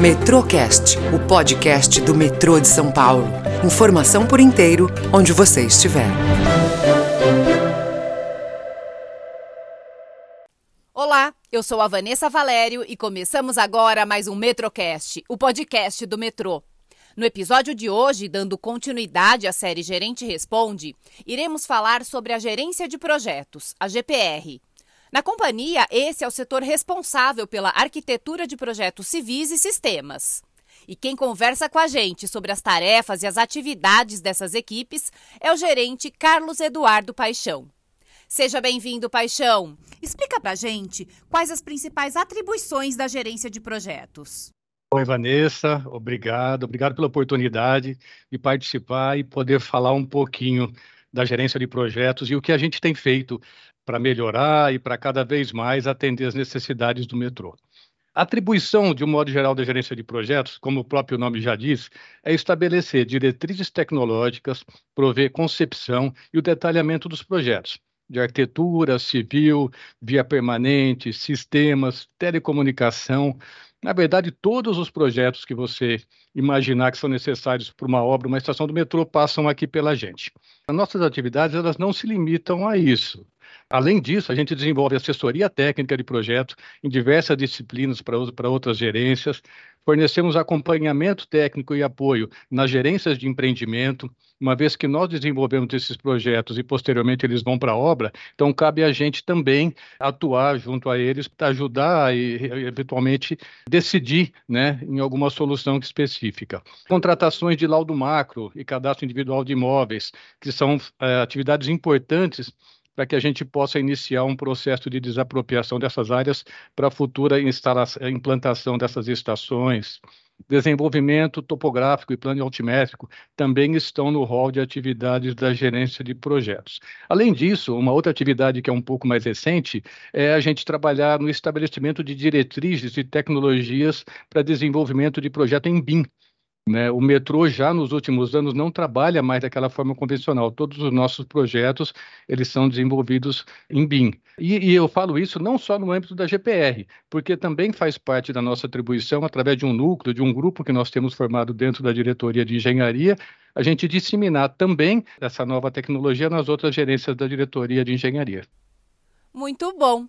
Metrocast, o podcast do metrô de São Paulo. Informação por inteiro, onde você estiver. Olá, eu sou a Vanessa Valério e começamos agora mais um Metrocast, o podcast do metrô. No episódio de hoje, dando continuidade à série Gerente Responde, iremos falar sobre a gerência de projetos, a GPR. Na companhia, esse é o setor responsável pela arquitetura de projetos civis e sistemas. E quem conversa com a gente sobre as tarefas e as atividades dessas equipes é o gerente Carlos Eduardo Paixão. Seja bem-vindo, Paixão. Explica pra gente quais as principais atribuições da gerência de projetos. Oi, Vanessa, obrigado. Obrigado pela oportunidade de participar e poder falar um pouquinho da gerência de projetos e o que a gente tem feito para melhorar e para cada vez mais atender as necessidades do metrô. A atribuição, de um modo geral, da gerência de projetos, como o próprio nome já diz, é estabelecer diretrizes tecnológicas, prover concepção e o detalhamento dos projetos, de arquitetura, civil, via permanente, sistemas, telecomunicação, na verdade, todos os projetos que você imaginar que são necessários para uma obra, uma estação do metrô, passam aqui pela gente. As nossas atividades elas não se limitam a isso. Além disso, a gente desenvolve assessoria técnica de projetos em diversas disciplinas para outras gerências, fornecemos acompanhamento técnico e apoio nas gerências de empreendimento, uma vez que nós desenvolvemos esses projetos e posteriormente eles vão para a obra, então cabe a gente também atuar junto a eles para ajudar e eventualmente decidir né, em alguma solução específica. Contratações de laudo macro e cadastro individual de imóveis, que são é, atividades importantes para que a gente possa iniciar um processo de desapropriação dessas áreas para a futura implantação dessas estações. Desenvolvimento topográfico e plano altimétrico também estão no rol de atividades da gerência de projetos. Além disso, uma outra atividade que é um pouco mais recente é a gente trabalhar no estabelecimento de diretrizes e tecnologias para desenvolvimento de projeto em BIM, né? O metrô já nos últimos anos não trabalha mais daquela forma convencional. Todos os nossos projetos eles são desenvolvidos em BIM. E, e, eu falo isso não só no âmbito da GPR, porque também faz parte da nossa atribuição, através de um núcleo, de um grupo que nós temos formado dentro da diretoria de engenharia, a gente disseminar também essa nova tecnologia nas outras gerências da diretoria de engenharia. Muito bom.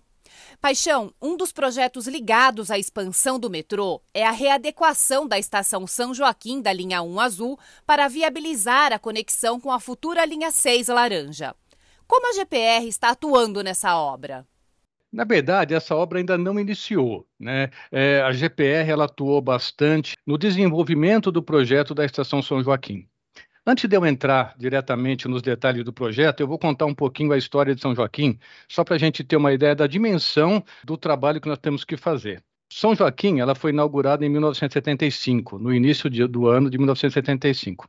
Paixão, um dos projetos ligados à expansão do metrô é a readequação da estação São Joaquim da linha 1 azul para viabilizar a conexão com a futura linha 6 laranja. Como a GPR está atuando nessa obra? Na verdade, essa obra ainda não iniciou. Né? É, a GPR ela atuou bastante no desenvolvimento do projeto da Estação São Joaquim. Antes de eu entrar diretamente nos detalhes do projeto, eu vou contar um pouquinho a história de São Joaquim, só para a gente ter uma ideia da dimensão do trabalho que nós temos que fazer. São Joaquim ela foi inaugurada em 1975, no início de, do ano de 1975.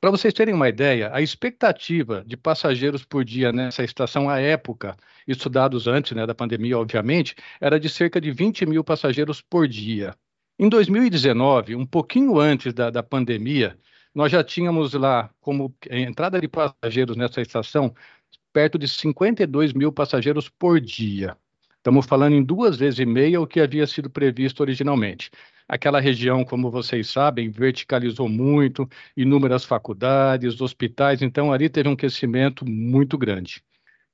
Para vocês terem uma ideia, a expectativa de passageiros por dia nessa estação à época, estudados antes né, da pandemia, obviamente, era de cerca de 20 mil passageiros por dia. Em 2019, um pouquinho antes da, da pandemia, nós já tínhamos lá, como entrada de passageiros nessa estação, perto de 52 mil passageiros por dia. Estamos falando em duas vezes e meia o que havia sido previsto originalmente. Aquela região, como vocês sabem, verticalizou muito, inúmeras faculdades, hospitais, então ali teve um crescimento muito grande.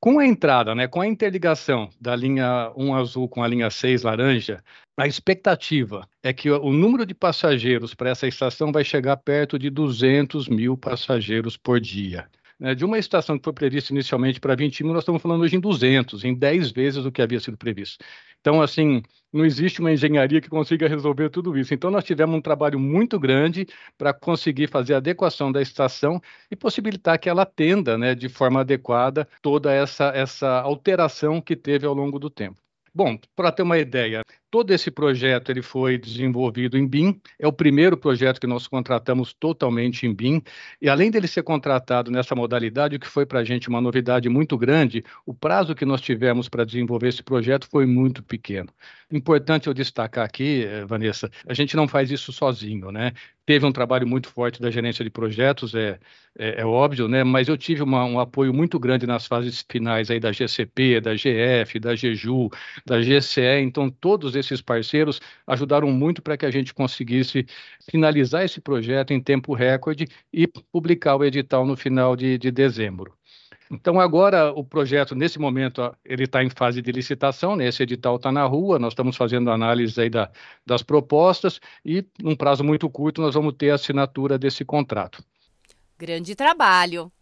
Com a entrada, né, com a interligação da linha 1 azul com a linha 6 laranja, a expectativa é que o número de passageiros para essa estação vai chegar perto de 200 mil passageiros por dia. Né, de uma estação que foi prevista inicialmente para 20 mil, nós estamos falando hoje em 200, em 10 vezes o que havia sido previsto. Então, assim, não existe uma engenharia que consiga resolver tudo isso. Então, nós tivemos um trabalho muito grande para conseguir fazer a adequação da estação e possibilitar que ela atenda né, de forma adequada toda essa, essa alteração que teve ao longo do tempo. Bom, para ter uma ideia, todo esse projeto ele foi desenvolvido em BIM, é o primeiro projeto que nós contratamos totalmente em BIM, e além dele ser contratado nessa modalidade, o que foi para a gente uma novidade muito grande, o prazo que nós tivemos para desenvolver esse projeto foi muito pequeno. Importante eu destacar aqui, eh, Vanessa, a gente não faz isso sozinho, né? Teve um trabalho muito forte da gerência de projetos, é, é, é óbvio, né? Mas eu tive uma, um apoio muito grande nas fases finais aí da GCP, da GF, da GEJU, da GCE, então todos esses parceiros ajudaram muito para que a gente conseguisse finalizar esse projeto em tempo recorde e publicar o edital no final de, de dezembro. Então, agora o projeto, nesse momento, ele está em fase de licitação, né? esse edital está na rua, nós estamos fazendo análise aí da, das propostas e, num prazo muito curto, nós vamos ter a assinatura desse contrato. Grande trabalho.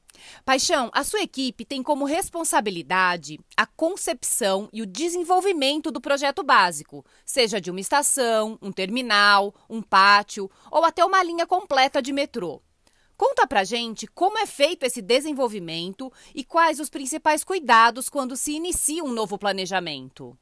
Paixão, a sua equipe tem como responsabilidade a concepção e o desenvolvimento do projeto básico, seja de uma estação, um terminal, um pátio ou até uma linha completa de metrô. Conta pra gente como é feito esse desenvolvimento e quais os principais cuidados quando se inicia um novo planejamento.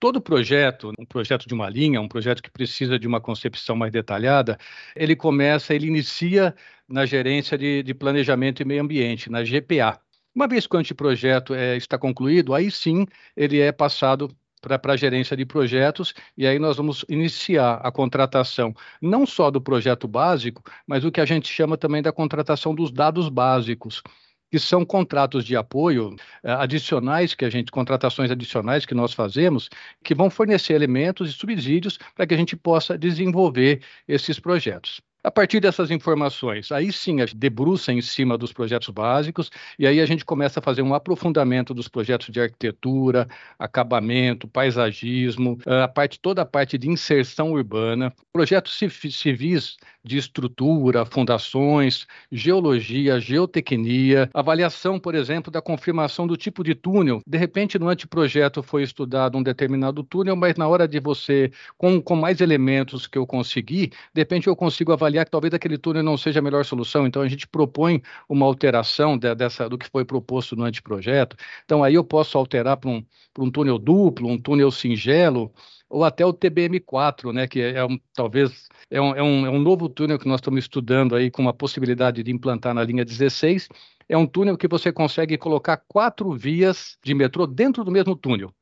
Todo projeto, um projeto de uma linha, um projeto que precisa de uma concepção mais detalhada, ele começa, ele inicia na gerência de, de planejamento e meio ambiente, na GPA. Uma vez que o anteprojeto é, está concluído, aí sim ele é passado para a gerência de projetos, e aí nós vamos iniciar a contratação não só do projeto básico, mas o que a gente chama também da contratação dos dados básicos que são contratos de apoio eh, adicionais que a gente, contratações adicionais que nós fazemos, que vão fornecer elementos e subsídios para que a gente possa desenvolver esses projetos. A partir dessas informações, aí sim a gente debruça em cima dos projetos básicos e aí a gente começa a fazer um aprofundamento dos projetos de arquitetura, acabamento, paisagismo, a parte toda a parte de inserção urbana, projetos civis de estrutura, fundações, geologia, geotecnia, avaliação, por exemplo, da confirmação do tipo de túnel. De repente, no anteprojeto foi estudado um determinado túnel, mas na hora de você, com, com mais elementos que eu consegui, de repente eu consigo avaliar que talvez aquele túnel não seja a melhor solução. Então, a gente propõe uma alteração de, dessa, do que foi proposto no anteprojeto. Então, aí eu posso alterar para um, um túnel duplo, um túnel singelo, ou até o TBM4, né, que é, é um, talvez é um, é, um, é um novo túnel que nós estamos estudando aí com uma possibilidade de implantar na linha 16. É um túnel que você consegue colocar quatro vias de metrô dentro do mesmo túnel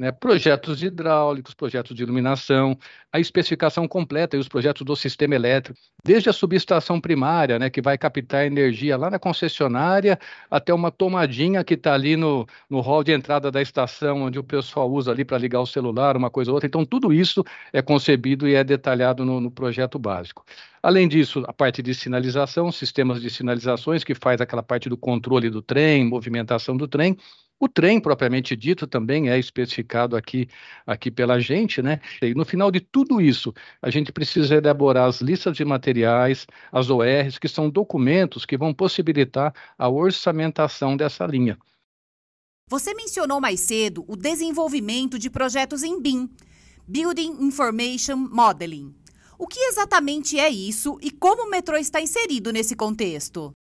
né, projetos hidráulicos, projetos de iluminação, a especificação completa e os projetos do sistema elétrico, desde a subestação primária, né, que vai captar energia lá na concessionária, até uma tomadinha que está ali no, no hall de entrada da estação, onde o pessoal usa ali para ligar o celular, uma coisa ou outra. Então, tudo isso é concebido e é detalhado no, no projeto básico. Além disso, a parte de sinalização, sistemas de sinalizações, que faz aquela parte do controle do trem, movimentação do trem, o trem, propriamente dito, também é especificado aqui, aqui pela gente, né? E no final de tudo isso, a gente precisa elaborar as listas de materiais, as ORs, que são documentos que vão possibilitar a orçamentação dessa linha. Você mencionou mais cedo o desenvolvimento de projetos em BIM, Building Information Modeling. O que exatamente é isso e como o metrô está inserido nesse contexto?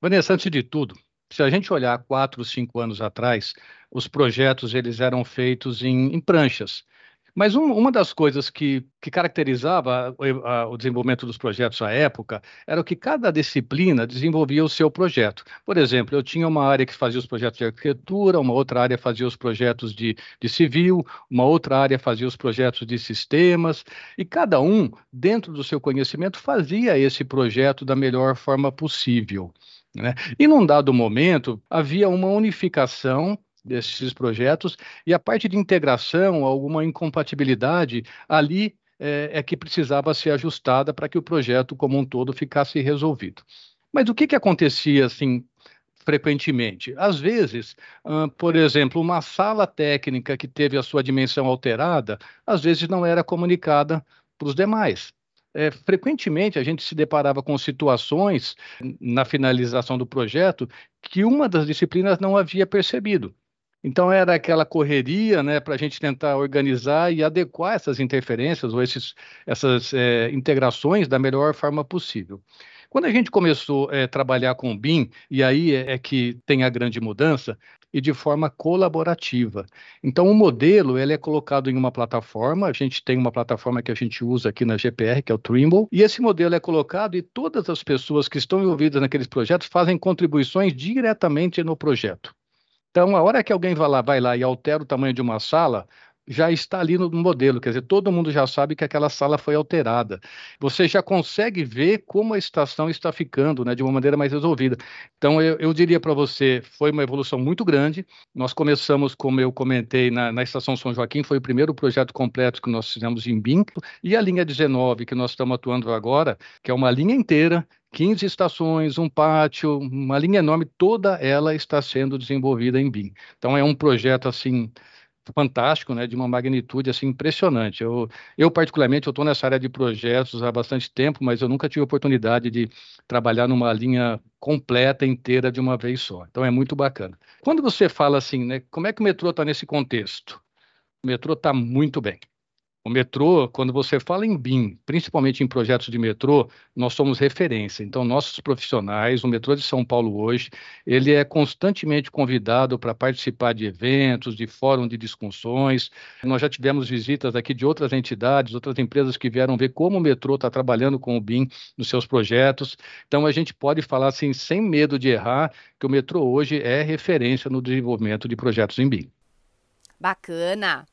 Vanessa, antes de tudo, se a gente olhar quatro, cinco anos atrás, os projetos eles eram feitos em, em pranchas. Mas um, uma das coisas que, que caracterizava o, a, o, desenvolvimento dos projetos à época era que cada disciplina desenvolvia o seu projeto. Por exemplo, eu tinha uma área que fazia os projetos de arquitetura, uma outra área fazia os projetos de, de civil, uma outra área fazia os projetos de sistemas, e cada um, dentro do seu conhecimento, fazia esse projeto da melhor forma possível. Né? E num dado momento, havia uma unificação desses projetos e a parte de integração, alguma incompatibilidade ali é, é que precisava ser ajustada para que o projeto como um todo ficasse resolvido. Mas o que, que acontecia assim frequentemente? Às vezes, uh, por exemplo, uma sala técnica que teve a sua dimensão alterada, às vezes não era comunicada para os demais é, frequentemente a gente se deparava com situações na finalização do projeto que uma das disciplinas não havia percebido. Então era aquela correria, né, para a gente tentar organizar e adequar essas interferências ou esses, essas é, integrações da melhor forma possível. Quando a gente começou a é, trabalhar com o BIM, e aí é, é que tem a grande mudança, e de forma colaborativa. Então, o modelo ele é colocado em uma plataforma, a gente tem uma plataforma que a gente usa aqui na GPR, que é o Trimble, e esse modelo é colocado e todas as pessoas que estão envolvidas naqueles projetos fazem contribuições diretamente no projeto. Então, a hora que alguém vai lá, vai lá e altera o tamanho de uma sala, já está ali no modelo, quer dizer, todo mundo já sabe que aquela sala foi alterada. Você já consegue ver como a estação está ficando, né, de uma maneira mais resolvida. Então, eu, eu diria para você, foi uma evolução muito grande. Nós começamos, como eu comentei, na, na, Estação São Joaquim, foi o primeiro projeto completo que nós fizemos em BIM, e a linha 19, que nós estamos atuando agora, que é uma linha inteira, 15 estações, um pátio, uma linha enorme, toda ela está sendo desenvolvida em BIM. Então, é um projeto, assim, fantástico, né, de uma magnitude assim impressionante. Eu, eu particularmente, eu estou nessa área de projetos há bastante tempo, mas eu nunca tive oportunidade de trabalhar numa linha completa inteira de uma vez só. Então é muito bacana. Quando você fala assim, né, como é que o metrô está nesse contexto? O metrô está muito bem. O metrô, quando você fala em BIM, principalmente em projetos de metrô, nós somos referência. Então, nossos profissionais, o metrô de São Paulo hoje, ele é constantemente convidado para participar de eventos, de fórum de discussões. Nós já tivemos visitas aqui de outras entidades, outras empresas que vieram ver como o metrô está trabalhando com o BIM nos seus projetos. Então, a gente pode falar assim, sem medo de errar, que o metrô hoje é referência no desenvolvimento de projetos em BIM. Bacana!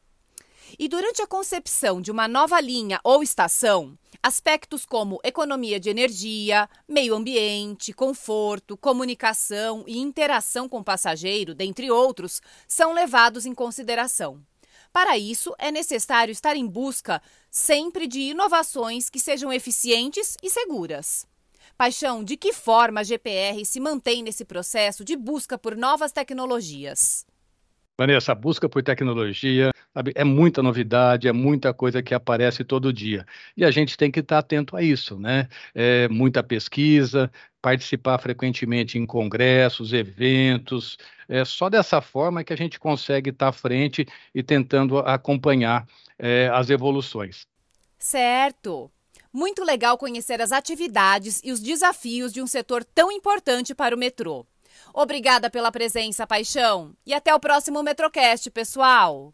E durante a concepção de uma nova linha ou estação, aspectos como economia de energia, meio ambiente, conforto, comunicação e interação com o passageiro, dentre outros, são levados em consideração. Para isso, é necessário estar em busca sempre de inovações que sejam eficientes e seguras. Paixão, de que forma a GPR se mantém nesse processo de busca por novas tecnologias? Vanessa, a busca por tecnologia sabe, é muita novidade, é muita coisa que aparece todo dia. E a gente tem que estar atento a isso, né? É muita pesquisa, participar frequentemente em congressos, eventos. É só dessa forma que a gente consegue estar à frente e tentando acompanhar é, as evoluções. Certo. Muito legal conhecer as atividades e os desafios de um setor tão importante para o metrô. Obrigada pela presença, Paixão. E até o próximo Metrocast, pessoal.